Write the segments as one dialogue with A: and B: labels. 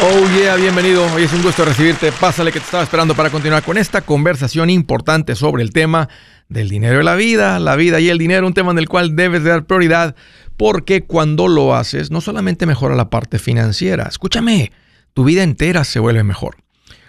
A: Oh yeah, bienvenido. Hoy es un gusto recibirte. Pásale que te estaba esperando para continuar con esta conversación importante sobre el tema del dinero y la vida, la vida y el dinero, un tema en el cual debes de dar prioridad porque cuando lo haces no solamente mejora la parte financiera, escúchame, tu vida entera se vuelve mejor.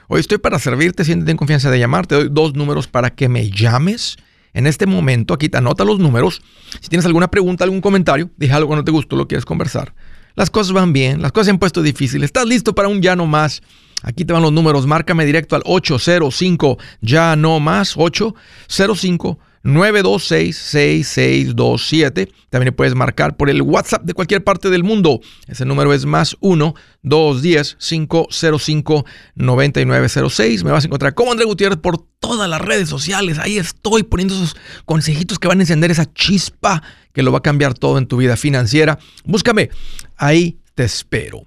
A: Hoy estoy para servirte, siéntete en confianza de llamar, te doy dos números para que me llames. En este momento, aquí te anota los números. Si tienes alguna pregunta, algún comentario, dije algo que no te gustó, lo quieres conversar las cosas van bien, las cosas se han puesto difíciles. ¿Estás listo para un ya no más? Aquí te van los números. Márcame directo al 805 ya no más 805 926-6627. También puedes marcar por el WhatsApp de cualquier parte del mundo. Ese número es más 1-210-505-9906. Me vas a encontrar como André Gutiérrez por todas las redes sociales. Ahí estoy poniendo esos consejitos que van a encender esa chispa que lo va a cambiar todo en tu vida financiera. Búscame. Ahí te espero.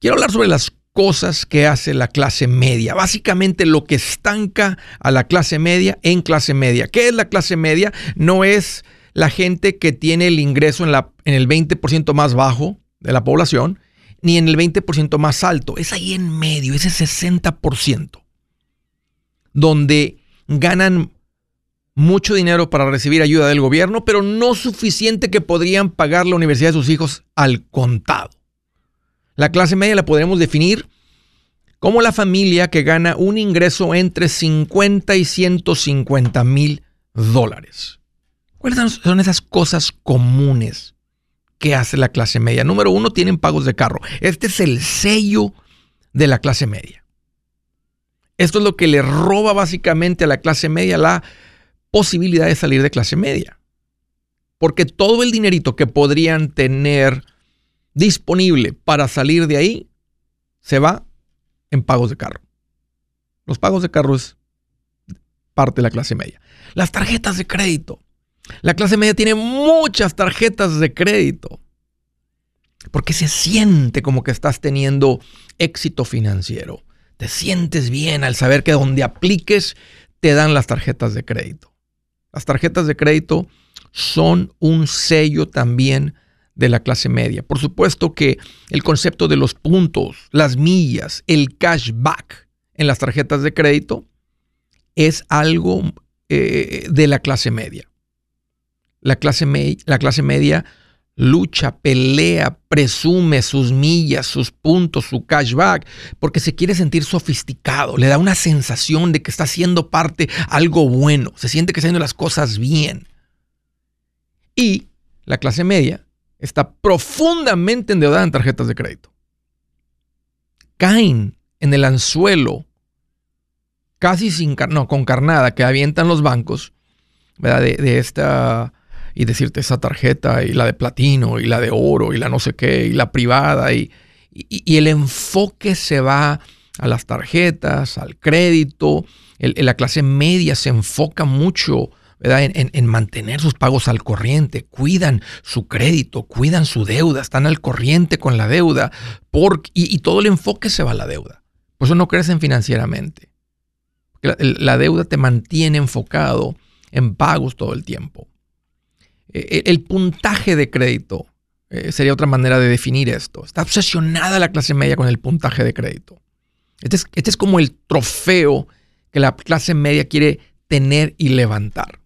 A: Quiero hablar sobre las cosas que hace la clase media. Básicamente lo que estanca a la clase media en clase media. ¿Qué es la clase media? No es la gente que tiene el ingreso en, la, en el 20% más bajo de la población, ni en el 20% más alto. Es ahí en medio, ese 60%, donde ganan mucho dinero para recibir ayuda del gobierno, pero no suficiente que podrían pagar la universidad de sus hijos al contado. La clase media la podremos definir como la familia que gana un ingreso entre 50 y 150 mil dólares. ¿Cuáles son esas cosas comunes que hace la clase media? Número uno, tienen pagos de carro. Este es el sello de la clase media. Esto es lo que le roba básicamente a la clase media la posibilidad de salir de clase media. Porque todo el dinerito que podrían tener disponible para salir de ahí se va en pagos de carro. Los pagos de carro es parte de la clase media. Las tarjetas de crédito. La clase media tiene muchas tarjetas de crédito. Porque se siente como que estás teniendo éxito financiero. Te sientes bien al saber que donde apliques te dan las tarjetas de crédito. Las tarjetas de crédito son un sello también de la clase media. Por supuesto que el concepto de los puntos, las millas, el cashback en las tarjetas de crédito es algo eh, de la clase media. La clase, la clase media lucha, pelea, presume sus millas, sus puntos, su cashback, porque se quiere sentir sofisticado, le da una sensación de que está haciendo parte algo bueno, se siente que está haciendo las cosas bien. Y la clase media está profundamente endeudada en tarjetas de crédito. Caen en el anzuelo, casi sin, no, con carnada, que avientan los bancos, ¿verdad? De, esta, y decirte esa tarjeta, y la de platino, y la de oro, y la no sé qué, y la privada, y, y, el enfoque se va a las tarjetas, al crédito, la clase media se enfoca mucho en, mantener sus pagos al corriente, cuidan su crédito, cuidan su deuda, están al corriente con la deuda y, todo el enfoque se va a la deuda. Por eso no crecen financieramente. La, deuda te mantiene enfocado en pagos todo el tiempo. E, e, el, puntaje de crédito eh, sería otra manera de definir esto. Está obsesionada la clase media con el puntaje de crédito. Este es, este es como el trofeo que la clase media quiere tener y levantar.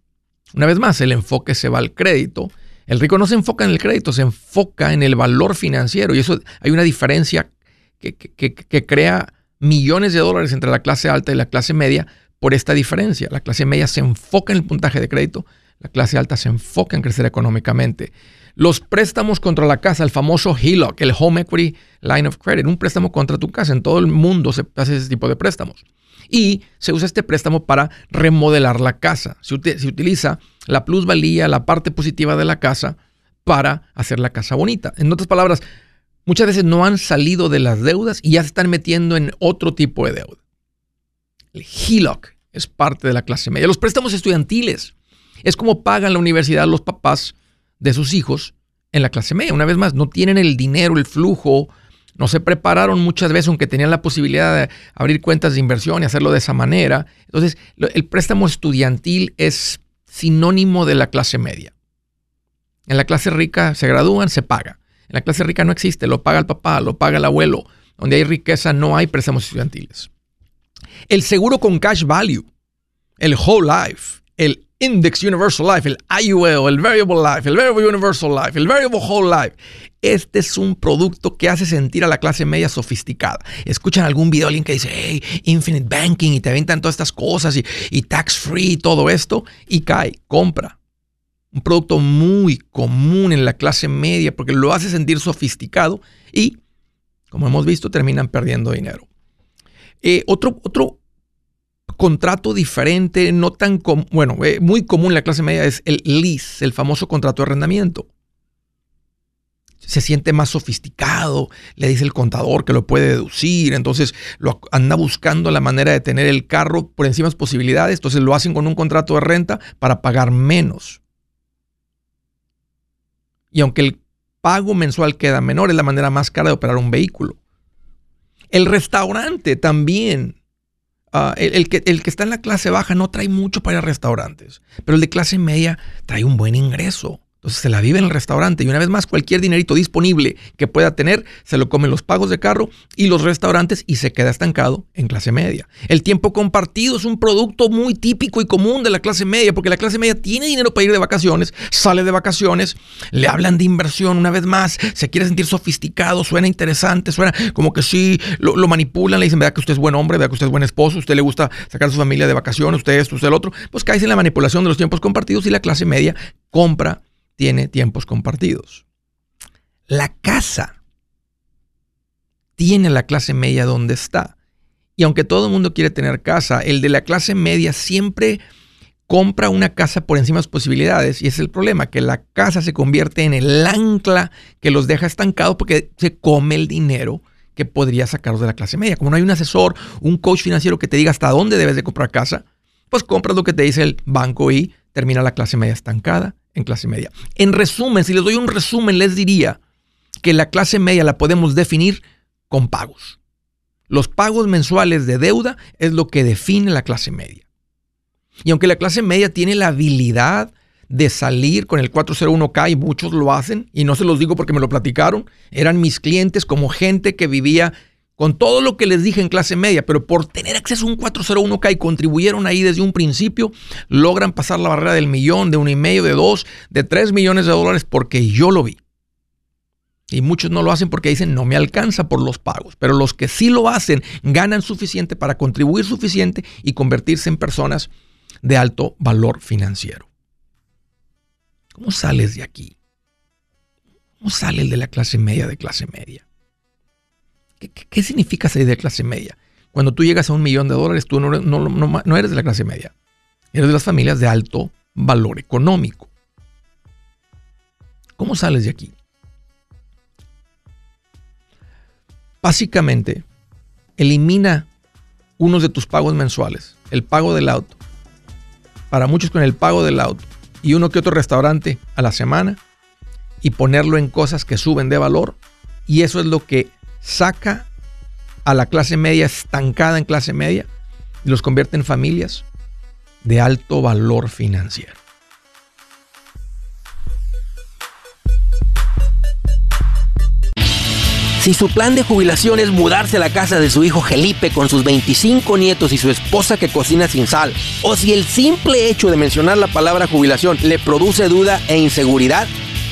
A: Una vez más, el enfoque se va al crédito. El rico no se enfoca en el crédito, se enfoca en el valor financiero. Y eso hay una diferencia que, crea millones de dólares entre la clase alta y la clase media por esta diferencia. La clase media se enfoca en el puntaje de crédito, la clase alta se enfoca en crecer económicamente. Los préstamos contra la casa, el famoso HELOC, el Home Equity Line of Credit, un préstamo contra tu casa. En todo el mundo se hace ese tipo de préstamos y se usa este préstamo para remodelar la casa. Se, utiliza la plusvalía, la parte positiva de la casa para hacer la casa bonita. En otras palabras, muchas veces no han salido de las deudas y ya se están metiendo en otro tipo de deuda. El HELOC es parte de la clase media. Los préstamos estudiantiles es como pagan la universidad los papás de sus hijos en la clase media. Una vez más, no tienen el dinero, el flujo, no se prepararon muchas veces, aunque tenían la posibilidad de abrir cuentas de inversión y hacerlo de esa manera. Entonces, el préstamo estudiantil es sinónimo de la clase media. En la clase rica se gradúan, se paga. En la clase rica no existe, lo paga el papá, lo paga el abuelo. Donde hay riqueza no hay préstamos estudiantiles. El seguro con cash value, el whole life, el Index Universal Life, el IUL, el Variable Life, el Variable Universal Life, el Variable Whole Life. Este es un producto que hace sentir a la clase media sofisticada. Escuchan algún video alguien que dice, hey, Infinite Banking y te aventan todas estas cosas y, y tax free y todo esto y cae, compra. Un producto muy común en la clase media porque lo hace sentir sofisticado y, como hemos visto, terminan perdiendo dinero. Eh, otro, otro contrato diferente, no tan bueno, eh, muy común en la clase media es el lease, el famoso contrato de arrendamiento. Se siente más sofisticado, le dice el contador que lo puede deducir, entonces lo anda buscando la manera de tener el carro por encima de las posibilidades, entonces lo hacen con un contrato de renta para pagar menos. Y aunque el pago mensual queda menor, es la manera más cara de operar un vehículo. El restaurante también Ah, el, que, el que está en la clase baja no trae mucho para ir a restaurantes, pero el de clase media trae un buen ingreso. Entonces se la vive en el restaurante y una vez más cualquier dinerito disponible que pueda tener se lo comen los pagos de carro y los restaurantes y se queda estancado en clase media. El tiempo compartido es un producto muy típico y común de la clase media porque la clase media tiene dinero para ir de vacaciones, sale de vacaciones, le hablan de inversión una vez más, se quiere sentir sofisticado, suena interesante, suena como que sí, lo, manipulan, le dicen, vea que usted es buen hombre, vea que usted es buen esposo, usted le gusta sacar a su familia de vacaciones, usted esto, usted el otro, pues cae en la manipulación de los tiempos compartidos y la clase media compra tiene tiempos compartidos. La casa tiene la clase media donde está. Y aunque todo el mundo quiere tener casa, el de la clase media siempre compra una casa por encima de las posibilidades. Y es el problema, que la casa se convierte en el ancla que los deja estancados porque se come el dinero que podría sacarlos de la clase media. Como no hay un asesor, un coach financiero que te diga hasta dónde debes de comprar casa, pues compras lo que te dice el banco y termina la clase media estancada en clase media. En resumen, si les doy un resumen, les diría que la clase media la podemos definir con pagos. Los pagos mensuales de deuda es lo que define la clase media. Y aunque la clase media tiene la habilidad de salir con el 401k y muchos lo hacen, y no se los digo porque me lo platicaron, eran mis clientes como gente que vivía con todo lo que les dije en clase media, pero por tener acceso a un 401k y contribuyeron ahí desde un principio, logran pasar la barrera del millón, de uno y medio, de dos, de tres millones de dólares porque yo lo vi. Y muchos no lo hacen porque dicen no me alcanza por los pagos, pero los que sí lo hacen ganan suficiente para contribuir suficiente y convertirse en personas de alto valor financiero. ¿Cómo sales de aquí? ¿Cómo sale el de la clase media de clase media? ¿Qué, significa salir de clase media? Cuando tú llegas a un millón de dólares, tú no, no eres de la clase media. Eres de las familias de alto valor económico. ¿Cómo sales de aquí? Básicamente, elimina unos de tus pagos mensuales, el pago del auto. Para muchos con el pago del auto y uno que otro restaurante a la semana y ponerlo en cosas que suben de valor. Y eso es lo que saca a la clase media estancada en clase media y los convierte en familias de alto valor financiero.
B: Si su plan de jubilación es mudarse a la casa de su hijo Felipe con sus 25 nietos y su esposa que cocina sin sal, o si el simple hecho de mencionar la palabra jubilación le produce duda e inseguridad,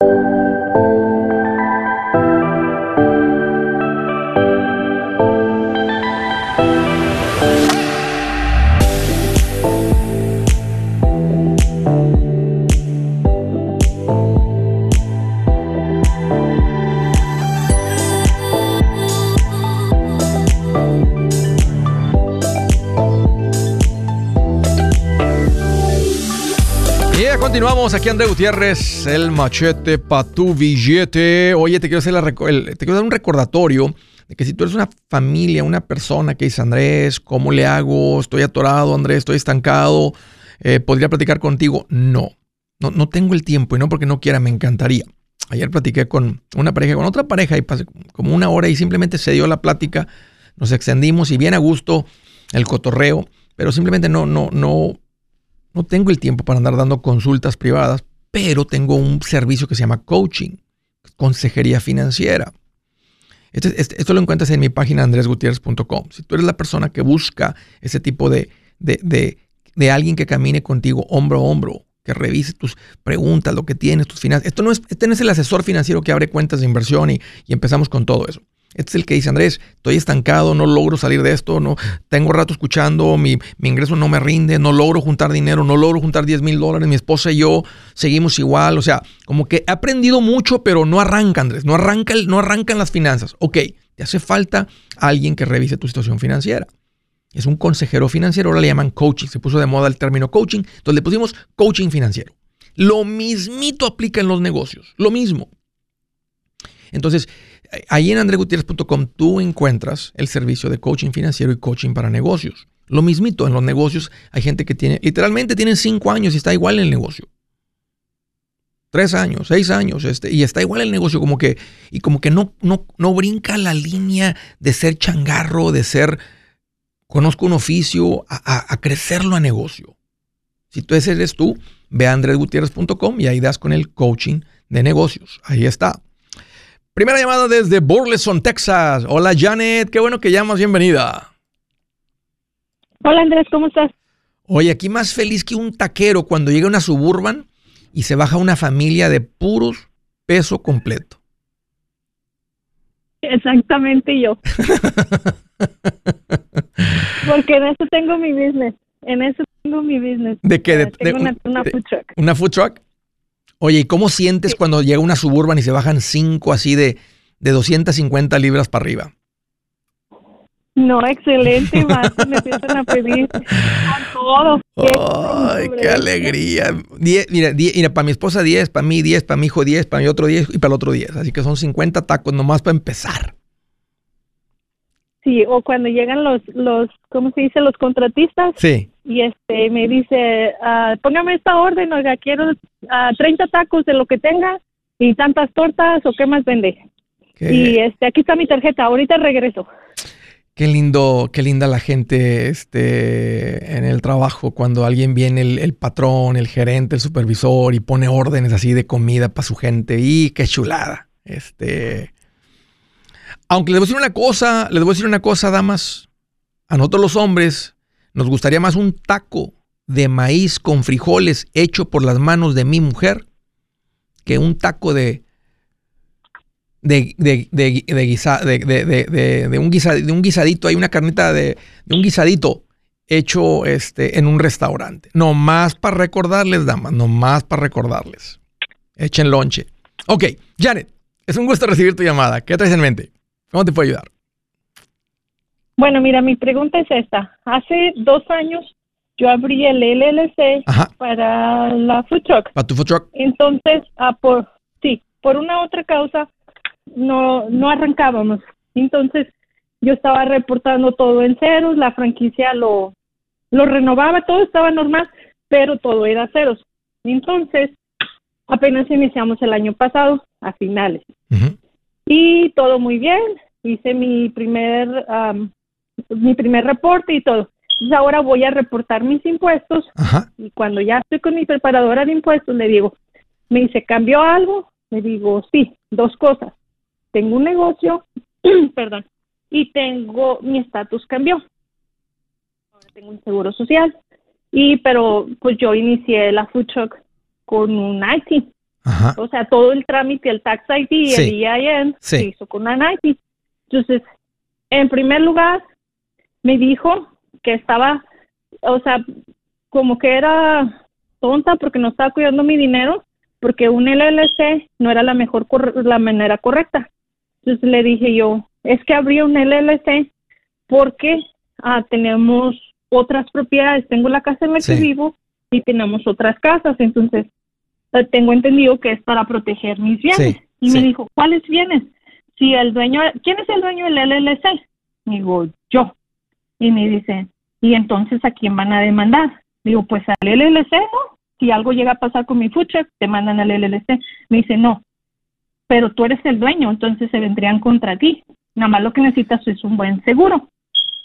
A: Thank you. Aquí André Gutiérrez, el machete pa' tu billete. Oye, te quiero, hacer la quiero dar un recordatorio de que si tú eres una familia, una persona que dice, Andrés, ¿cómo le hago? Estoy atorado, Andrés, estoy estancado, eh, ¿podría platicar contigo? No, no, no tengo el tiempo y no porque no quiera, me encantaría. Ayer platiqué con una pareja, con otra pareja y pasé como una hora y simplemente se dio la plática, nos extendimos y bien a gusto el cotorreo, pero simplemente no, no, no, no tengo el tiempo para andar dando consultas privadas, pero tengo un servicio que se llama coaching, consejería financiera. Este, este, esto lo encuentras en mi página andresgutierrez.com. Si tú eres la persona que busca ese tipo de, de, alguien que camine contigo hombro a hombro, que revise tus preguntas, lo que tienes, tus finanzas. Esto no es, este no es el asesor financiero que abre cuentas de inversión y empezamos con todo eso. Este es el que dice, Andrés, estoy estancado, no logro salir de esto, no tengo rato escuchando, mi, ingreso no me rinde, no logro juntar dinero, no logro juntar 10 mil dólares, mi esposa y yo seguimos igual. O sea, como que he aprendido mucho, pero no arranca, Andrés, no, arranca no arrancan las finanzas. Ok, te hace falta alguien que revise tu situación financiera. Es un consejero financiero, ahora le llaman coaching, se puso de moda el término coaching, entonces le pusimos coaching financiero. Lo mismito aplica en los negocios, lo mismo. Entonces, ahí en andregutierrez.com tú encuentras el servicio de coaching financiero y coaching para negocios. Lo mismito, en los negocios hay gente que tiene, literalmente tienen cinco años y está igual en el negocio. Tres años, seis años, este, y está igual el negocio, como que, y como que no, no, no brinca la línea de ser changarro, de ser, conozco un oficio, a, crecerlo a negocio. Si tú ese eres tú, ve a andresgutierrez.com y ahí das con el coaching de negocios. Ahí está. Primera llamada desde Burleson, Texas. Hola Janet, qué bueno que llamas, bienvenida.
C: Hola Andrés, ¿cómo estás?
A: Oye, aquí más feliz que un taquero cuando llega una suburban y se baja una familia de puros peso completo.
C: Exactamente yo. Porque en eso tengo mi business. En eso tengo mi business.
A: ¿De qué? De,
C: tengo una, food truck.
A: ¿Una food truck? Oye, ¿y cómo sientes cuando llega una suburban y se bajan cinco así de, de 250 libras para arriba?
C: No, excelente, más me empiezan a pedir a todo.
A: ¡Ay, qué alegría! mira, mira, para mi esposa 10, para mí 10, para mi hijo 10, para mi otro 10 y para el otro 10. Así que son 50 tacos nomás para empezar.
C: Sí, o cuando llegan los, los, ¿cómo se dice? Los contratistas.
A: Sí.
C: Y este, me dice, ah, póngame esta orden, oiga, quiero uh, 30 tacos de lo que tenga y tantas tortas o qué más vende. Y este, aquí está mi tarjeta, ahorita regreso.
A: Qué lindo, qué linda la gente este, en el trabajo cuando alguien viene, el, el, patrón, el gerente, el supervisor y pone órdenes así de comida para su gente. Y qué chulada. Este, aunque les voy a decir una cosa, les voy a decir una cosa, damas. A nosotros los hombres nos gustaría más un taco de maíz con frijoles hecho por las manos de mi mujer que un taco de de, de, de, un, un guisadito, hay una carnita de, un guisadito hecho este, en un restaurante. No más para recordarles, damas, no más para recordarles. Echen lonche. Ok, Janet, es un gusto recibir tu llamada. ¿Qué traes en mente? ¿Cómo te puedo ayudar?
C: Bueno, mira, mi pregunta es esta. Hace dos años yo abrí el LLC para la food truck.
A: ¿Para tu food truck?
C: Entonces, ah, por, sí, por una otra causa no, no arrancábamos. Entonces, yo estaba reportando todo en ceros, la franquicia lo, lo renovaba, todo estaba normal, pero todo era ceros. Entonces, apenas iniciamos el año pasado, a finales. Y todo muy bien, hice mi primer, mi primer reporte y todo. Entonces ahora voy a reportar mis impuestos y cuando ya estoy con mi preparadora de impuestos le digo, me dice, ¿cambió algo? Le digo, sí, dos cosas. Tengo un negocio, perdón, y tengo, mi estatus cambió. Ahora tengo un seguro social. Y, pero, pues yo inicié la food truck con un IT. O sea, todo el trámite, el tax ID y el EIN se hizo con un IT. Entonces, en primer lugar, me dijo que estaba, o sea, como que era tonta porque no estaba cuidando mi dinero, porque un LLC no era la mejor, la manera correcta. Entonces le dije yo, es que abrí un LLC porque ah, tenemos otras propiedades. Tengo la casa en la que vivo y tenemos otras casas. Entonces, eh, tengo entendido que es para proteger mis bienes. y me dijo, ¿cuáles bienes? Si el dueño, ¿quién es el dueño del LLC? Digo, yo. Y me dice, ¿y entonces a quién van a demandar? Digo, pues al LLC, ¿no? Si algo llega a pasar con mi food te mandan al LLC. Me dice, no, pero tú eres el dueño, entonces se vendrían contra ti. Nada más lo que necesitas es un buen seguro.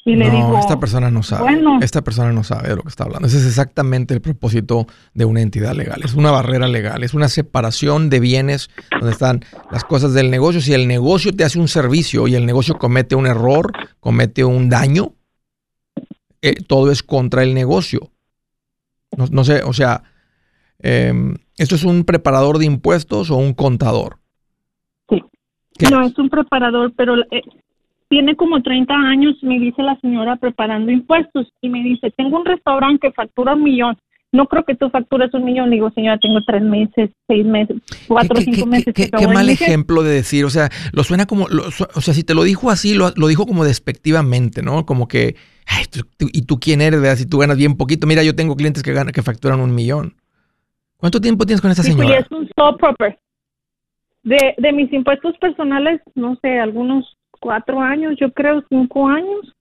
C: Y le
A: no, esta persona no sabe. Esta persona no sabe de lo que está hablando. Ese es exactamente el propósito de una entidad legal. Es una barrera legal, es una separación de bienes donde están las cosas del negocio. Si el negocio te hace un servicio y el negocio comete un error, comete un daño, eh, todo es contra el negocio. No, sé, o sea, em, ¿esto es un preparador de impuestos o un contador?
C: Sí. No, es un preparador, pero eh, tiene como 30 años, me dice la señora, preparando impuestos y me dice, tengo un restaurante que factura un millón. No creo que tú factures un millón. digo, señora, tengo tres meses, seis meses, cuatro o cinco meses.
A: Qué, qué mal ejemplo de decir, o sea, lo suena como, o sea, si te lo dijo así, lo, dijo como despectivamente, ¿no? Como que, ay, ¿y tú quién eres? ¿verdad? Si tú ganas bien poquito. Mira, yo tengo clientes que ganan, que facturan un millón. ¿Cuánto tiempo tienes con esta señora?
C: es un sole proper. De, de mis impuestos personales, no sé, algunos cuatro años, yo creo cinco años.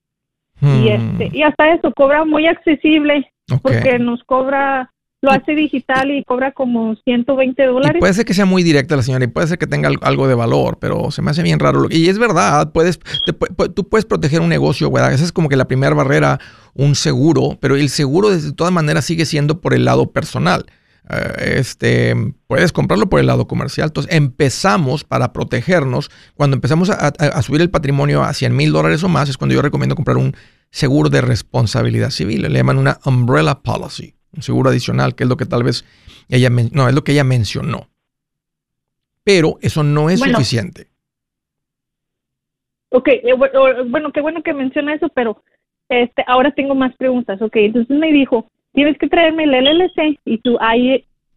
C: Y hmm. este, y hasta eso cobra muy accesible porque nos cobra, lo hace digital y cobra como 120 dólares.
A: puede ser que sea muy directa la señora y puede ser que tenga algo de valor, pero se me hace bien raro. Y es verdad, puedes, tú puedes proteger un negocio, ¿verdad? Esa es como que la primera barrera, un seguro, pero el seguro de todas maneras sigue siendo por el lado personal. Eh, este, puedes comprarlo por el lado comercial. Entonces empezamos para protegernos. Cuando empezamos a, subir el patrimonio a 100 mil dólares o más, es cuando yo recomiendo comprar un seguro de responsabilidad civil. Le llaman una umbrella policy, un seguro adicional, que es lo que tal vez ella, no, es lo que ella mencionó. Pero eso no es suficiente.
C: Ok, eh, bueno, qué bueno que menciona eso, pero este, ahora tengo más preguntas. Ok, entonces me dijo, tienes que traerme el LLC y tu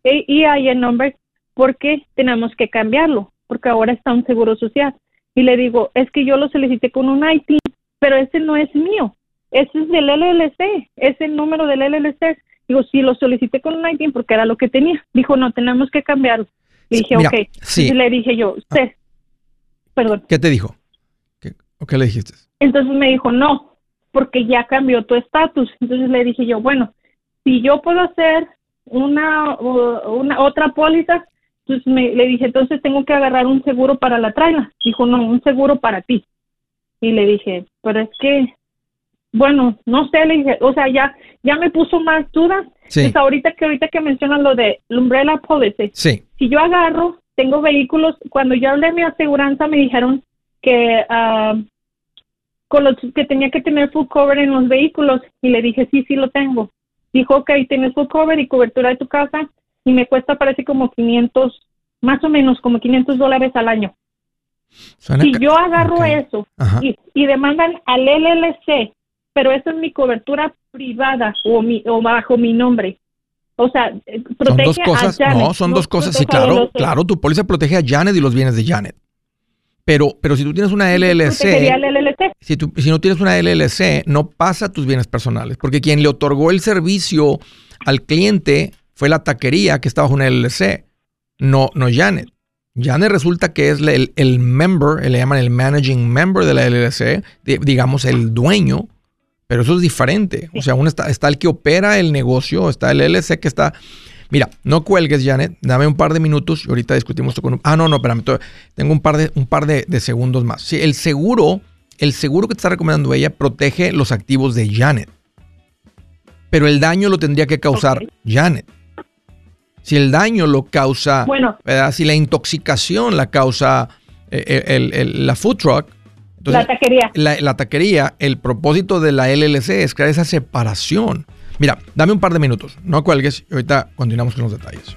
C: EIN number porque tenemos que cambiarlo, porque ahora está un seguro social. Y le digo, es que yo lo solicité con un IT, pero ese no es mío, ese es del LLC, es el número del LLC. Digo, sí, lo solicité con un IT porque era lo que tenía. Dijo, no, tenemos que cambiarlo. Le dije, ok. Y le dije yo, usted, perdón.
A: ¿Qué te dijo? ¿Qué, ¿O qué le dijiste?
C: Entonces me dijo, no, porque ya cambió tu estatus. Entonces le dije yo, bueno, si yo puedo hacer una, una otra póliza, pues me, le dije, entonces tengo que agarrar un seguro para la traila. Dijo, no, un seguro para ti. Y le dije, pero es que, bueno, no sé, le dije, o sea, ya, ya me puso más dudas. Sí. Pues ahorita que ahorita que mencionan lo de umbrella policy,
A: sí.
C: si yo agarro, tengo vehículos, cuando yo hablé de mi aseguranza me dijeron que uh, con los que tenía que tener full cover en los vehículos y le dije, sí, sí lo tengo dijo, ok, tienes full cover y cobertura de tu casa y me cuesta parece como 500, más o menos como 500 dólares al año. si yo agarro eso y, demandan al LLC, pero esa es mi cobertura privada o, mi, o bajo mi nombre, O sea, protege
A: son dos cosas,
C: a Janet.
A: No, son dos cosas. Sí, claro, claro. Tu póliza protege a Janet y los bienes de Janet. Pero, pero si tú tienes una LLC,
C: LLC?
A: Si, tú, si no tienes una LLC, no pasa tus bienes personales, porque quien le otorgó el servicio al cliente fue la taquería que está bajo una LLC, no, no Janet. Janet resulta que es el, el member, le llaman el managing member de la LLC, digamos el dueño, pero eso es diferente. O sea, uno está, está el que opera el negocio, está el LLC que está Mira, no cuelgues, Janet. Dame un par de minutos y ahorita discutimos esto con... Ah, no, no, espérame. Tengo un par de, un par de, segundos más. Sí, el seguro, el seguro que te está recomendando ella protege los activos de Janet. Pero el daño lo tendría que causar Janet. Si el daño lo causa...
C: Bueno.
A: Si la intoxicación la causa eh, la food truck...
C: la taquería.
A: La, la taquería, el propósito de la LLC es crear esa separación. Mira, dame un par de minutos, no cuelgues y ahorita continuamos con los detalles.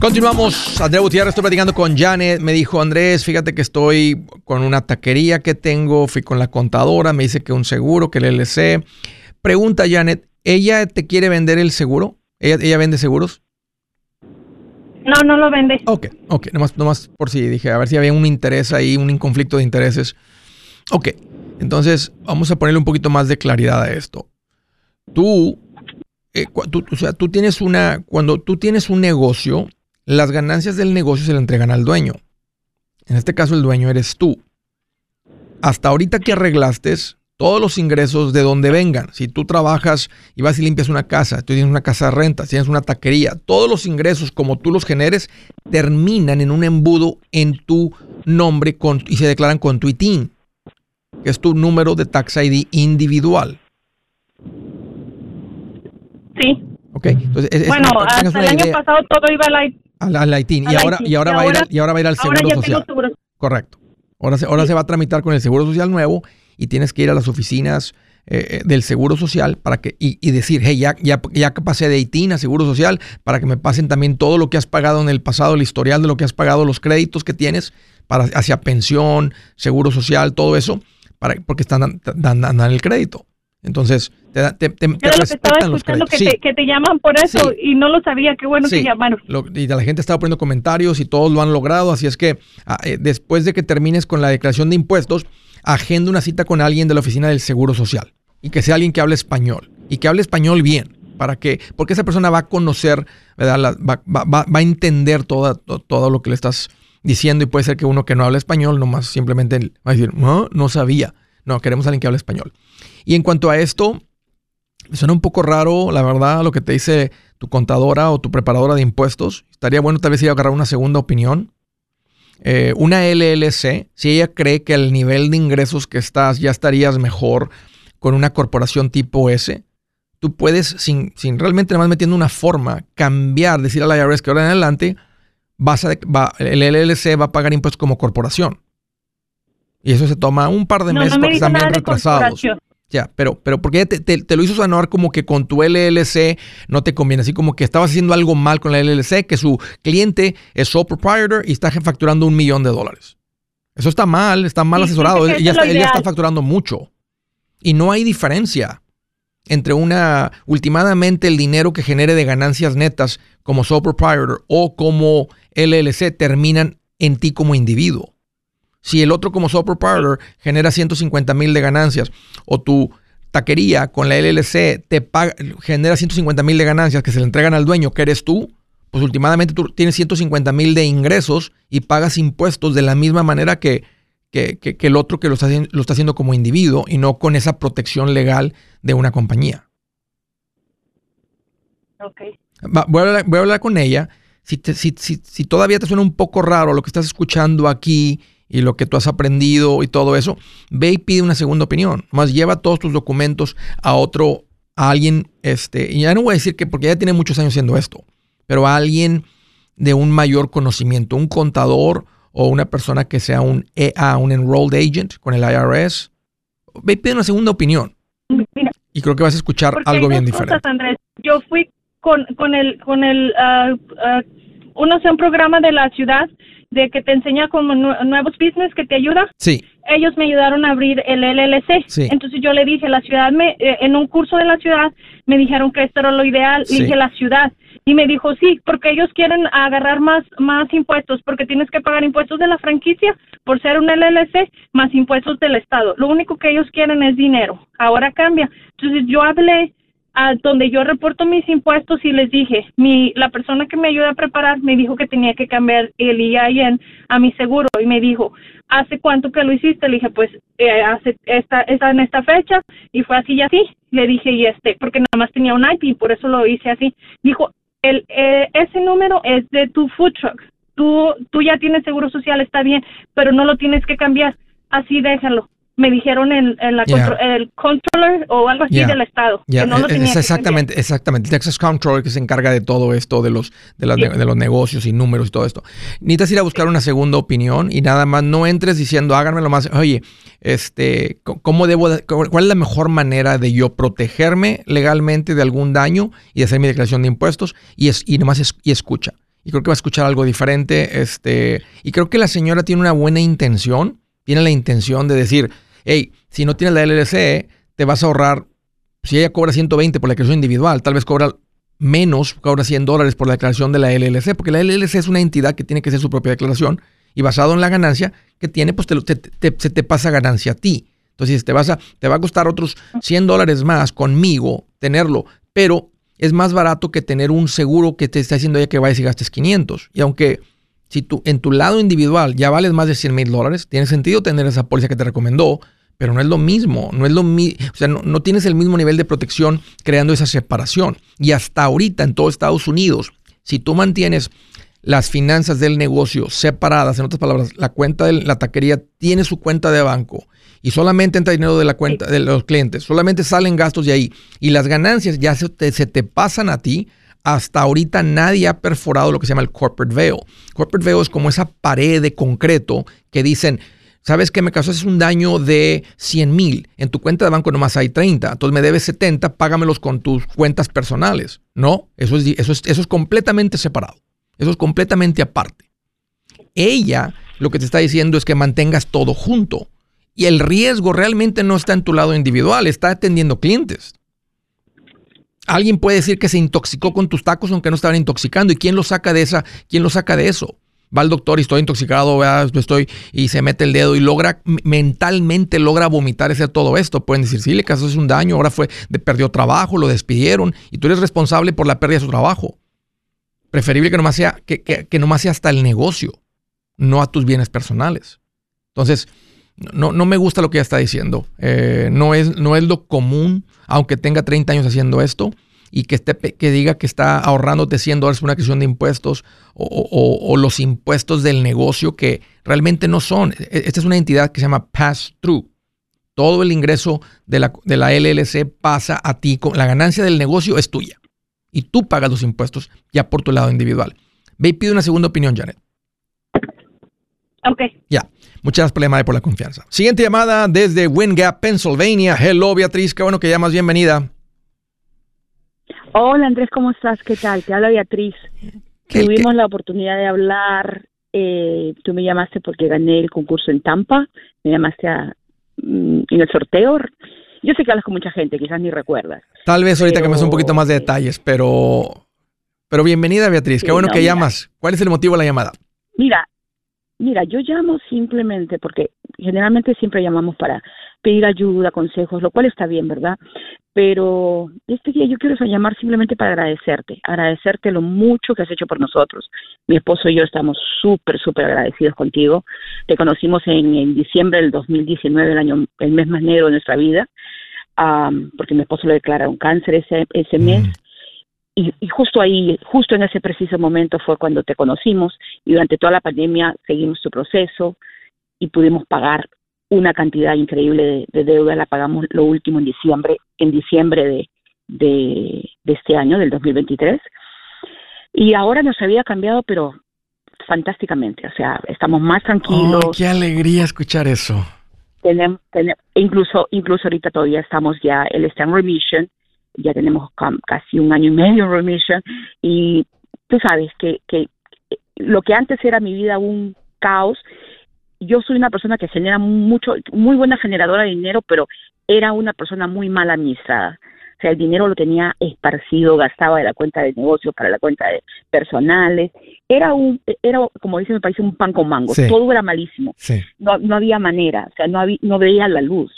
B: Continuamos, Andrés Gutiérrez, estoy platicando con Janet, me dijo Andrés, fíjate que estoy con una taquería que tengo, fui con la contadora, me dice que un seguro, que el LC. Pregunta Janet, ¿ella te quiere vender el seguro? ¿Ella, ella vende seguros?
C: No, no lo vende.
A: Ok, ok, nomás, nomás por si dije, a ver si había un interés ahí, un conflicto de intereses. Ok, entonces vamos a ponerle un poquito más de claridad a esto. Tú, eh, tú, o sea, tú tienes una, cuando tú tienes un negocio, las ganancias del negocio se le entregan al dueño. En este caso el dueño eres tú. Hasta ahorita que arreglaste todos los ingresos de donde vengan. Si tú trabajas y vas y limpias una casa, tú tienes una casa de renta, tienes una taquería, todos los ingresos como tú los generes terminan en un embudo en tu nombre y se declaran con tu ITIN, que es tu número de tax ID individual.
C: Sí.
A: Ok. Entonces,
C: bueno, hasta el año pasado todo iba a la
A: al, ITIN. Y ahora, y, ahora va a ir, y ahora va a ir al Seguro Social. Correcto. Ahora se, ahora se va a tramitar con el Seguro Social nuevo y tienes que ir a las oficinas eh, eh, del Seguro Social para que, y, decir, hey, ya, ya, ya pasé de ITIN a Seguro Social para que me pasen también todo lo que has pagado en el pasado, el historial de lo que has pagado, los créditos que tienes para, hacia pensión, Seguro Social, todo eso, para, porque están dando el crédito. Entonces, te, te, te,
C: te respetan los créditos. Que, te, que te llaman por eso y no lo sabía, qué bueno que llamaron.
A: y la gente estaba poniendo comentarios y todos lo han logrado, así es que ah, eh, después de que termines con la declaración de impuestos, agenda una cita con alguien de la oficina del Seguro Social y que sea alguien que hable español y que hable español bien. Para que, porque esa persona va a conocer, ¿verdad? va, va, va, a entender todo, todo lo que le estás diciendo y puede ser que uno que no habla español nomás simplemente va a decir, no, no sabía. No, queremos a alguien que hable español. Y en cuanto a esto, suena un poco raro, la verdad, lo que te dice tu contadora o tu preparadora de impuestos. Estaría bueno tal vez ir a agarrar una segunda opinión. Eh, una LLC, si ella cree que al nivel de ingresos que estás ya estarías mejor con una corporación tipo S, tú puedes, sin, sin realmente nada más metiendo una forma, cambiar, decir al IRS que ahora en adelante vas a, el LLC va a pagar impuestos como corporación. Y eso se toma un par de meses porque están bien retrasados. Ya, pero, pero porque te, te, lo hizo sonar como que con tu LLC no te conviene, así como que estabas haciendo algo mal con la LLC, que su cliente es sole proprietor y está facturando un millón de dólares. Eso está mal, está mal asesorado. Ella, está, ella está facturando mucho. Y no hay diferencia entre una, últimamente el dinero que genere de ganancias netas como sole proprietor o como LLC terminan en ti como individuo. Si el otro como sole proprietor genera 150 mil de ganancias o tu taquería con la LLC te paga, genera 150 mil de ganancias que se le entregan al dueño, que eres tú, pues últimamente tú tienes 150 mil de ingresos y pagas impuestos de la misma manera que, que, el otro que lo está, lo está haciendo como individuo y no con esa protección legal de una compañía.
C: Ok.
A: voy, a hablar, con ella. Si, si, si, todavía te suena un poco raro lo que estás escuchando aquí y lo que tú has aprendido y todo eso, ve y pide una segunda opinión. Más lleva todos tus documentos a otro, a alguien, este, y ya no voy a decir que porque ya tiene muchos años haciendo esto, pero a alguien de un mayor conocimiento, un contador o una persona que sea un EA, un enrolled agent con el IRS, ve y pide una segunda opinión. y creo que vas a escuchar algo bien diferente.
C: Andrés. Yo fui con, con el, con el, uh, uh, uno un programa de la ciudad de que te enseña como nuevos business que te ayuda.
A: Sí.
C: Ellos me ayudaron a abrir el LLC.
A: Sí.
C: Entonces yo le dije, la ciudad me, eh, en un curso de la ciudad me dijeron que esto era lo ideal. Le dije, la ciudad. Y me dijo, sí, porque ellos quieren agarrar más, más impuestos, porque tienes que pagar impuestos de la franquicia por ser un LLC, más impuestos del Estado. Lo único que ellos quieren es dinero. Ahora cambia. Entonces yo hablé a donde yo reporto mis impuestos y les dije, mi, la persona que me ayuda a preparar me dijo que tenía que cambiar el IAN a mi seguro y me dijo, ¿hace cuánto que lo hiciste? Le dije, pues eh, hace esta, esta, en esta fecha y fue así y así. Le dije, y este, porque nada más tenía un IP, por eso lo hice así. Dijo, el, eh, ese número es de tu food truck. Tú, tú ya tienes seguro social, está bien, pero no lo tienes que cambiar. Así déjalo me dijeron en, la el controller o algo así del estado. Que no lo
A: es, exactamente, exactamente. El Texas Controller que se encarga de todo esto, de los, de, de, los negocios y números y todo esto. Necesitas ir a buscar una segunda opinión y nada más no entres diciendo, háganme lo más, oye, este, ¿cómo debo, cuál es la mejor manera de yo protegerme legalmente de algún daño y hacer mi declaración de impuestos? Y, es, y nomás y escucha. Y creo que va a escuchar algo diferente. Este, y creo que la señora tiene una buena intención, tiene la intención de decir, hey, si no tienes la LLC, te vas a ahorrar, si ella cobra 120 por la declaración individual, tal vez cobra menos, cobra 100 dólares por la declaración de la LLC, porque la LLC es una entidad que tiene que hacer su propia declaración y basado en la ganancia que tiene, pues te, se te pasa ganancia a ti. Entonces te, vas a, te va a costar otros 100 dólares más conmigo tenerlo, pero es más barato que tener un seguro que te está haciendo ya que vayas y gastes 500. Y aunque si tú en tu lado individual ya vales más de 100 mil dólares, tiene sentido tener esa póliza que te recomendó, pero no es lo mismo, no es lo o sea, no, tienes el mismo nivel de protección creando esa separación. Y hasta ahorita en todo Estados Unidos, si tú mantienes las finanzas del negocio separadas, en otras palabras, la cuenta de la taquería tiene su cuenta de banco y solamente entra dinero de la cuenta de los clientes, solamente salen gastos de ahí y las ganancias ya se te pasan a ti, hasta ahorita nadie ha perforado lo que se llama el corporate veil. Corporate veil es como esa pared de concreto que dicen, ¿sabes qué me causaste un daño de 100 mil? En tu cuenta de banco nomás hay 30, entonces me debes 70, págamelos con tus cuentas personales. No, eso es, eso es, eso es completamente separado. Eso es completamente aparte. Ella lo que te está diciendo es que mantengas todo junto. Y el riesgo realmente no está en tu lado individual, está atendiendo clientes alguien puede decir que se intoxicó con tus tacos aunque no estaban intoxicando. ¿Y quién lo saca de esa? ¿Quién lo saca de eso? Va al doctor y estoy intoxicado, estoy y se mete el dedo y logra mentalmente logra vomitar ese todo esto. Pueden decir, sí, le causaste un daño, ahora fue perdió trabajo, lo despidieron y tú eres responsable por la pérdida de su trabajo. Preferible que nomás sea que, que, nomás sea hasta el negocio, no a tus bienes personales. Entonces, no, no me gusta lo que ella está diciendo. Eh, no, es, no es lo común, aunque tenga 30 años haciendo esto, y que, esté, que diga que está ahorrándote 100 dólares por una cuestión de impuestos o, los impuestos del negocio que realmente no son. E, esta es una entidad que se llama pass-through. Todo el ingreso de la, de la LLC pasa a ti. La ganancia del negocio es tuya. Y tú pagas los impuestos ya por tu lado individual. Ve y pide una segunda opinión, Janet.
C: Ok.
A: Ya. Muchas gracias por la llamada y por la confianza. Siguiente llamada desde Wingap, Pennsylvania. Hello, Beatriz. Qué bueno que llamas. Bienvenida.
D: Hola, Andrés. ¿Cómo estás? ¿Qué tal? Te habla Beatriz. Tuvimos la oportunidad de hablar eh, tú me llamaste porque gané el concurso en Tampa, me llamaste a, mm, en el sorteo. Yo sé que hablas con mucha gente, quizás ni recuerdas.
A: Tal vez ahorita que me un poquito más de detalles, pero, pero bienvenida Beatriz, qué bueno que llamas. ¿Cuál es el motivo de la llamada?
D: Mira, mira, yo llamo simplemente porque generalmente siempre llamamos para pedir ayuda, consejos, lo cual está bien, ¿verdad? Pero este día yo quiero llamar simplemente para agradecerte, agradecerte lo mucho que has hecho por nosotros. Mi esposo y yo estamos súper, súper agradecidos contigo. Te conocimos en, diciembre del 2019, el año, el mes más negro de nuestra vida, porque mi esposo le declararon cáncer ese, ese mes. Y, y, justo ahí, justo en ese preciso momento fue cuando te conocimos y durante toda la pandemia seguimos tu proceso y pudimos pagar una cantidad increíble de, deuda, la pagamos lo último en diciembre, en diciembre de, de, este año, del 2023. Y ahora nos había cambiado, pero fantásticamente, o sea, estamos más tranquilos.
A: Oh, qué alegría escuchar eso.
D: Tenemos, incluso, incluso ahorita todavía estamos ya, él está en remission, ya tenemos casi un año y medio en remission, y tú sabes que, que lo que antes era mi vida un caos, yo soy una persona que genera mucho, muy buena generadora de dinero, pero era una persona muy mal administrada. O sea, el dinero lo tenía esparcido, gastaba de la cuenta de negocio para la cuenta de personales. Era un, era como dice mi país, un pan con mango. Todo era malísimo. No, no había manera, o sea, no, había, no veía la luz.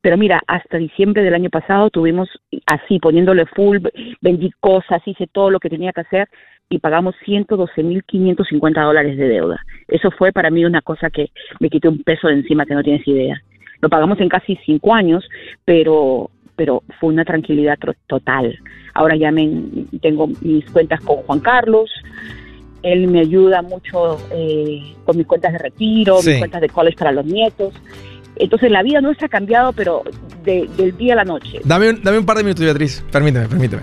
D: Pero mira, hasta diciembre del año pasado tuvimos así, poniéndole full, vendí cosas, hice todo lo que tenía que hacer y pagamos 112.550 dólares de deuda. Eso fue para mí una cosa que me quité un peso de encima que no tienes idea. Lo pagamos en casi cinco años, pero pero fue una tranquilidad total. Ahora ya me, tengo mis cuentas con Juan Carlos, él me ayuda mucho eh, con mis cuentas de retiro, mis cuentas de college para los nietos. Entonces la vida nuestra ha cambiado, pero del día a la noche.
A: Dame un, dame un par de minutos, Beatriz. Permíteme, permíteme.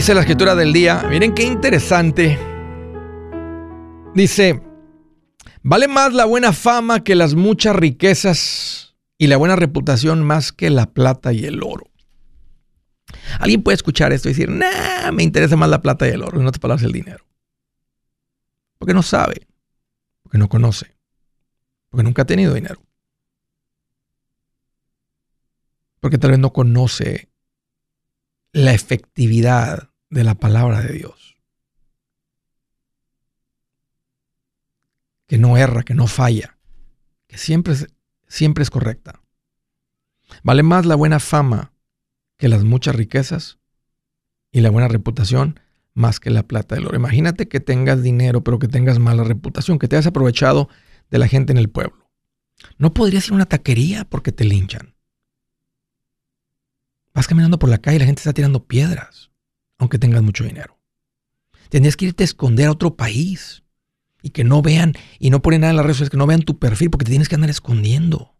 A: Dice la escritura del día, miren qué interesante. Dice, vale más la buena fama que las muchas riquezas y la buena reputación más que la plata y el oro. Alguien puede escuchar esto y decir, nah, me interesa más la plata y el oro, en otras palabras el dinero. Porque no sabe, porque no conoce, porque nunca ha tenido dinero. Porque tal vez no conoce la efectividad de la palabra de Dios. Que no erra, que no falla, que siempre es, siempre es correcta. Vale más la buena fama que las muchas riquezas y la buena reputación más que la plata del oro. Imagínate que tengas dinero, pero que tengas mala reputación, que te hayas aprovechado de la gente en el pueblo. No podrías ir a una taquería porque te linchan. Vas caminando por la calle y la gente está tirando piedras, aunque tengas mucho dinero. Tendrías que irte a esconder a otro país y que no vean, y no ponen nada en las redes sociales, que no vean tu perfil porque te tienes que andar escondiendo.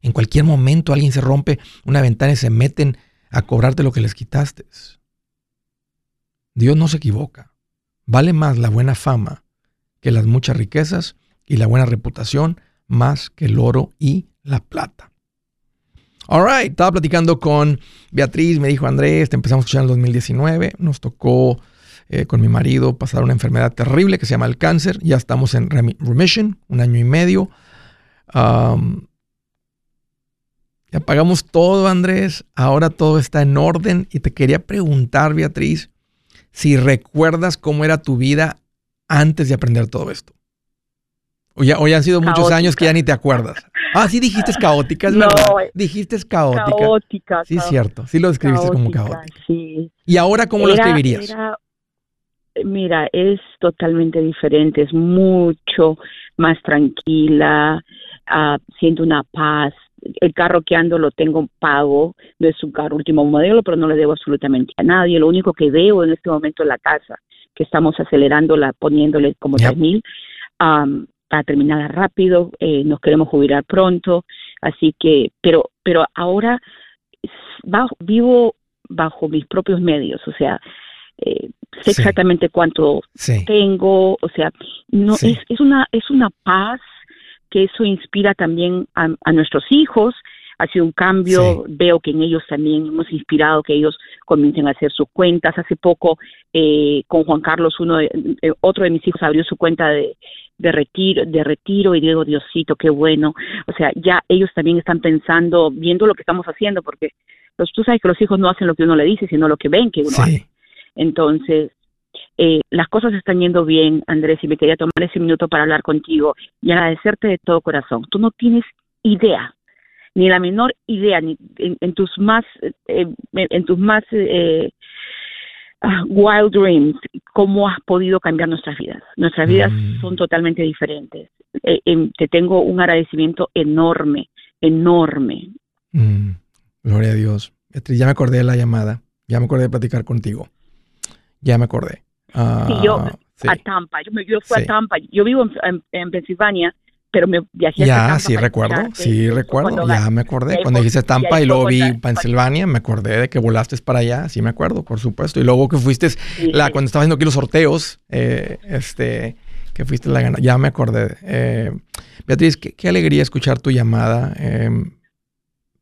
A: En cualquier momento alguien se rompe una ventana y se meten a cobrarte lo que les quitaste. Dios no se equivoca. Vale más la buena fama que las muchas riquezas y la buena reputación más que el oro y la plata. All right, estaba platicando con Beatriz, me dijo Andrés, te empezamos a escuchar en el 2019, nos tocó eh, con mi marido pasar una enfermedad terrible que se llama el cáncer, ya estamos en remission, un año y medio. ya pagamos todo, Andrés, ahora todo está en orden y te quería preguntar, Beatriz, si recuerdas cómo era tu vida antes de aprender todo esto. O ya, han sido muchos años que ya ni te acuerdas. Ah, sí dijiste caótica, es no, verdad. Dijiste caótica. Caótica. Sí, es cierto. Sí lo describiste como caótica. Sí. ¿Y ahora cómo lo escribirías?
D: mira, es totalmente diferente. Es mucho más tranquila. Uh, siento una paz. El carro que ando lo tengo pago. No es un carro último modelo, pero no le debo absolutamente a nadie. Lo único que veo en este momento es la casa, que estamos acelerándola, poniéndole como tres mil para terminarla rápido, eh, nos queremos jubilar pronto, así que, pero, pero ahora vivo bajo mis propios medios, o sea, eh, sé exactamente cuánto tengo, o sea, no es, es una es una paz que eso inspira también a, a nuestros hijos ha sido un cambio, veo que en ellos también hemos inspirado que ellos comiencen a hacer sus cuentas. Hace poco eh, con Juan Carlos, uno de, eh, otro de mis hijos abrió su cuenta de, de retiro, de retiro y digo, Diosito, qué bueno. O sea, ya ellos también están pensando, viendo lo que estamos haciendo, porque los, tú sabes que los hijos no hacen lo que uno le dice, sino lo que ven que uno hace. Entonces, eh, las cosas están yendo bien, Andrés, y me quería tomar ese minuto para hablar contigo y agradecerte de todo corazón. Tú no tienes idea ni la menor idea ni en, tus más eh, en tus más eh, wild dreams cómo has podido cambiar nuestras vidas. Nuestras vidas mm. son totalmente diferentes. Eh, em, te tengo un agradecimiento enorme enorme.
A: Mm. gloria a Dios. Beatriz ya me acordé de la llamada. Ya me acordé de platicar contigo. Ya me acordé.
D: Sí, yo ah, a Tampa. Yo, me, yo fui a Tampa. Yo vivo en, en Pensilvania pero me viajé
A: Ya, sí recuerdo, sí recuerdo, ya me acordé. Cuando dijiste Tampa y, luego vi Pensilvania, me acordé de que volaste para allá, sí me acuerdo, por supuesto. Y luego que fuiste, la, cuando estaba haciendo aquí los sorteos, eh, este, que fuiste la gana, ya me acordé. Eh, Beatriz, qué, alegría escuchar tu llamada. Em,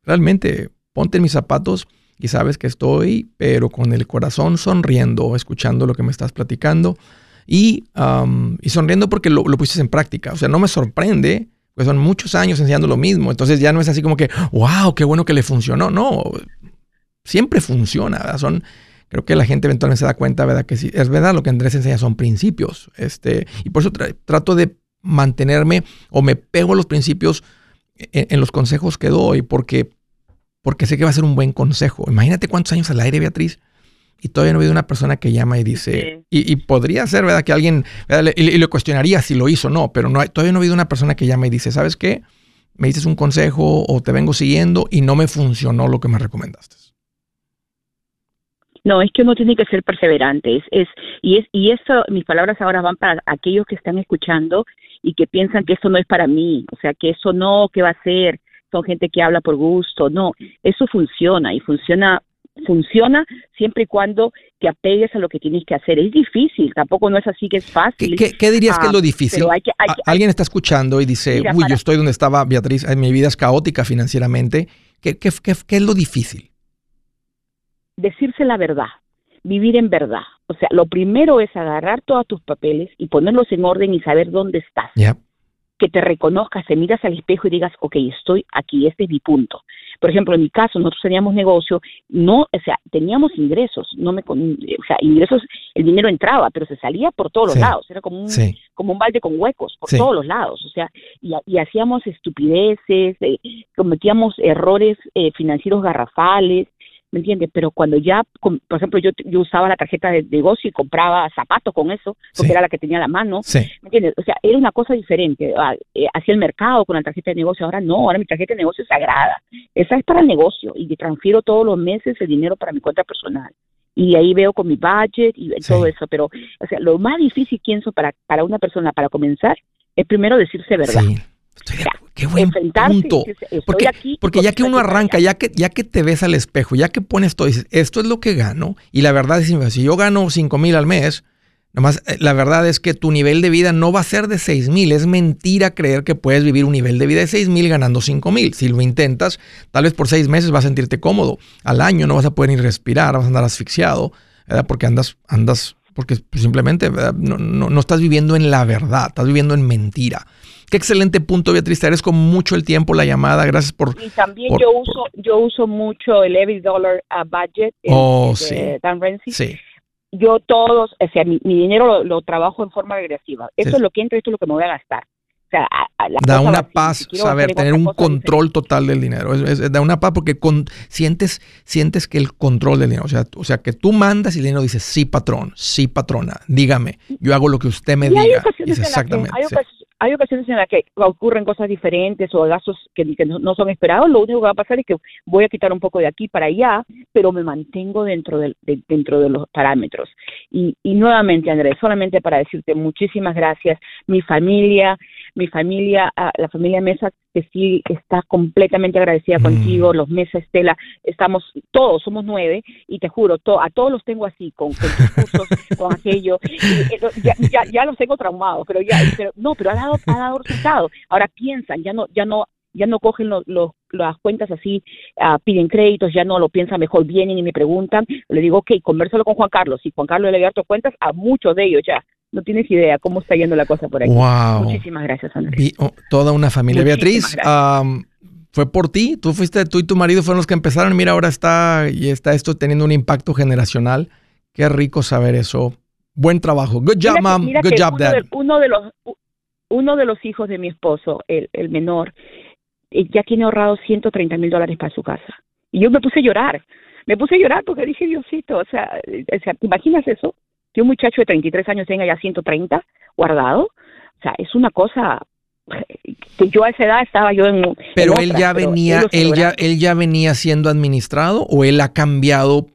A: realmente, ponte en mis zapatos y sabes que estoy, pero con el corazón sonriendo, escuchando lo que me estás platicando y, sonriendo porque lo, lo, pusiste en práctica. O sea, no me sorprende, pues son muchos años enseñando lo mismo. Entonces ya no es así como que, wow, qué bueno que le funcionó. No, siempre funciona. ¿verdad? Son, creo que la gente eventualmente se da cuenta, ¿verdad? Que sí, es verdad, lo que Andrés enseña son principios. Este, y por eso trato de mantenerme o me pego a los principios en, en, los consejos que doy porque, porque sé que va a ser un buen consejo. Imagínate cuántos años al aire, Beatriz y todavía no ha habido una persona que llama y dice, y, podría ser, ¿verdad? Que alguien, y, le cuestionaría si lo hizo o no, pero no todavía no ha habido una persona que llama y dice, ¿sabes qué? Me dices un consejo o te vengo siguiendo y no me funcionó lo que me recomendaste.
D: No, es que uno tiene que ser perseverante. Es, y, es, y eso, mis palabras ahora van para aquellos que están escuchando y que piensan que eso no es para mí, o sea, que eso no, ¿qué va a ser? Son gente que habla por gusto. No, eso funciona y funciona funciona siempre y cuando te apegues a lo que tienes que hacer. Es difícil, tampoco no es así que es fácil.
A: ¿Qué, dirías que es lo ah, difícil? Alguien está escuchando y dice, uy, yo estoy donde estaba Beatriz, mi vida es caótica financieramente. ¿Qué, qué, qué es lo difícil?
D: Decirse la verdad, vivir en verdad. O sea, lo primero es agarrar todos tus papeles y ponerlos en orden y saber dónde estás. Que te reconozcas, te miras al espejo y digas, ok, estoy aquí, este es mi punto. Por ejemplo, en mi caso, nosotros teníamos negocio, no, o sea, teníamos ingresos, no me, o sea, ingresos, el dinero entraba, pero se salía por todos los lados, era como un, como un balde con huecos por todos los lados, o sea, y, y hacíamos estupideces, eh, cometíamos errores eh, financieros garrafales, ¿me entiendes? Pero cuando ya, por ejemplo, yo, yo usaba la tarjeta de negocio y compraba zapatos con eso, porque era la que tenía a la mano, ¿me entiendes? O sea, era una cosa diferente. Ah, eh, hacía el mercado con la tarjeta de negocio, ahora no, ahora mi tarjeta de negocio es sagrada. Esa es para el negocio y transfiero todos los meses el dinero para mi cuenta personal. Y ahí veo con mi budget y todo eso, pero, o sea, lo más difícil, pienso, para, para una persona para comenzar, es primero decirse verdad.
A: Qué buen punto. Porque, porque ya que uno arranca, ya que, ya que te ves al espejo, ya que pones todo, dices, esto es lo que gano, y la verdad es, si yo gano 5 mil al mes, Nomás, eh, la verdad es que tu nivel de vida no va a ser de 6 mil. Es mentira creer que puedes vivir un nivel de vida de 6 mil ganando 5 mil. Si lo intentas, tal vez por 6 meses vas a sentirte cómodo. Al año no vas a poder ni respirar, vas a andar asfixiado, ¿verdad? Porque andas, andas, porque simplemente no, no, no, estás viviendo en la verdad, estás viviendo en mentira. Qué excelente punto, Beatriz. Te agradezco mucho el tiempo, la llamada. Gracias por.
D: Y también yo uso, yo uso mucho el Every Dollar uh, Budget.
A: Oh, sí.
D: Dan Renzi.
A: Sí
D: yo todos, o sea, mi, dinero lo, trabajo en forma regresiva. Esto es lo que entra, esto es lo que me voy a gastar. O sea,
A: da una paz saber tener un control total del dinero. da una paz porque con, sientes, sientes que el control del dinero, o sea, o sea, que tú mandas y el dinero dice, sí, patrón, sí, patrona, dígame, yo hago lo que usted me diga. exactamente
D: hay ocasiones en las que ocurren cosas diferentes o gastos que, no, son esperados, lo único que va a pasar es que voy a quitar un poco de aquí para allá, pero me mantengo dentro de, dentro de los parámetros. Y, y nuevamente, Andrés, solamente para decirte muchísimas gracias, mi familia, mi familia, la familia Mesa, que sí está completamente agradecida mm. contigo, los Mesa Estela, estamos todos, somos nueve, y te juro, a todos los tengo así, con, con tus cursos, con aquello, ya, ya, ya, los tengo traumados, pero ya, pero, no, pero ha dado, ha dado resultado. Ahora piensan, ya no, ya no, ya no cogen los, las cuentas así, ah, piden créditos, ya no lo piensan mejor, vienen y me preguntan, le digo, ok, conversalo con Juan Carlos, y Juan Carlos le abierto cuentas a muchos de ellos ya, no tienes idea cómo está yendo la cosa por aquí.
A: Wow.
D: Muchísimas gracias, Andrés.
A: Oh, toda una familia. Beatriz, fue por ti. Tú fuiste, tú y tu marido fueron los que empezaron. Mira, ahora está y está esto teniendo un impacto generacional. Qué rico saber eso. Buen trabajo. Good job, mom. Good job,
D: uno
A: dad.
D: De, uno de los uno de los hijos de mi esposo, el, el menor, eh, ya tiene ahorrado 130 mil dólares para su casa. Y yo me puse a llorar. Me puse a llorar porque dije, Diosito, o sea, o sea ¿te imaginas eso? Que un muchacho de 33 años tenga ya 130 guardado, o sea, es una cosa que yo a esa edad estaba yo en
A: Pero él ya venía él ya él ya venía siendo administrado o él ha cambiado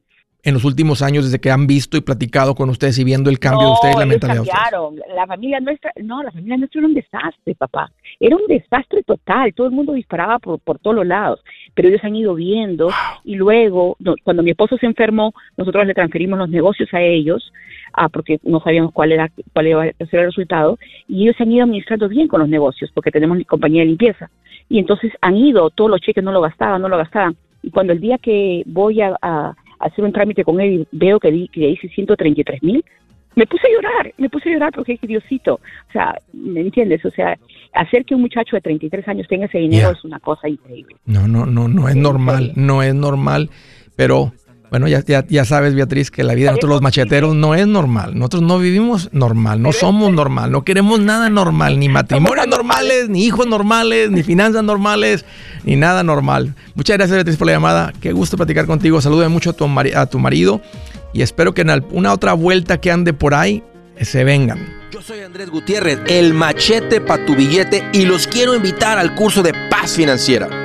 A: en los últimos años desde que han visto y platicado con ustedes y viendo el cambio de ustedes la mentalidad
D: cambiaron. La familia nuestra, no, la familia nuestra era un desastre, papá. Era un desastre total. Todo el mundo disparaba por, por todos los lados. Pero ellos han ido viendo y luego, cuando mi esposo se enfermó, nosotros le transferimos los negocios a ellos ah, porque no sabíamos cuál era cuál iba a ser el resultado y ellos se han ido administrando bien con los negocios porque tenemos compañía de limpieza y entonces han ido todos los cheques no lo gastaban no lo gastaban y cuando el día que voy a hacer un trámite con él y veo que, di, que dice 133 mil, me puse a llorar, me puse a llorar porque es Diosito, o sea, ¿me entiendes? O sea, hacer que un muchacho de 33 años tenga ese dinero es una cosa increíble.
A: No, no, no, no es normal, no es normal, pero bueno, ya, ya, ya, sabes, Beatriz, que la vida de nosotros los macheteros no es normal. Nosotros no vivimos normal, no somos normal, no queremos nada normal, ni matrimonios normales, ni hijos normales, ni finanzas normales, ni nada normal. Muchas gracias, Beatriz, por la llamada. Qué gusto platicar contigo. Salude mucho a tu, a tu marido y espero que en una otra vuelta que ande por ahí se vengan.
B: Yo soy Andrés Gutiérrez, el machete para tu billete y los quiero invitar al curso de paz financiera.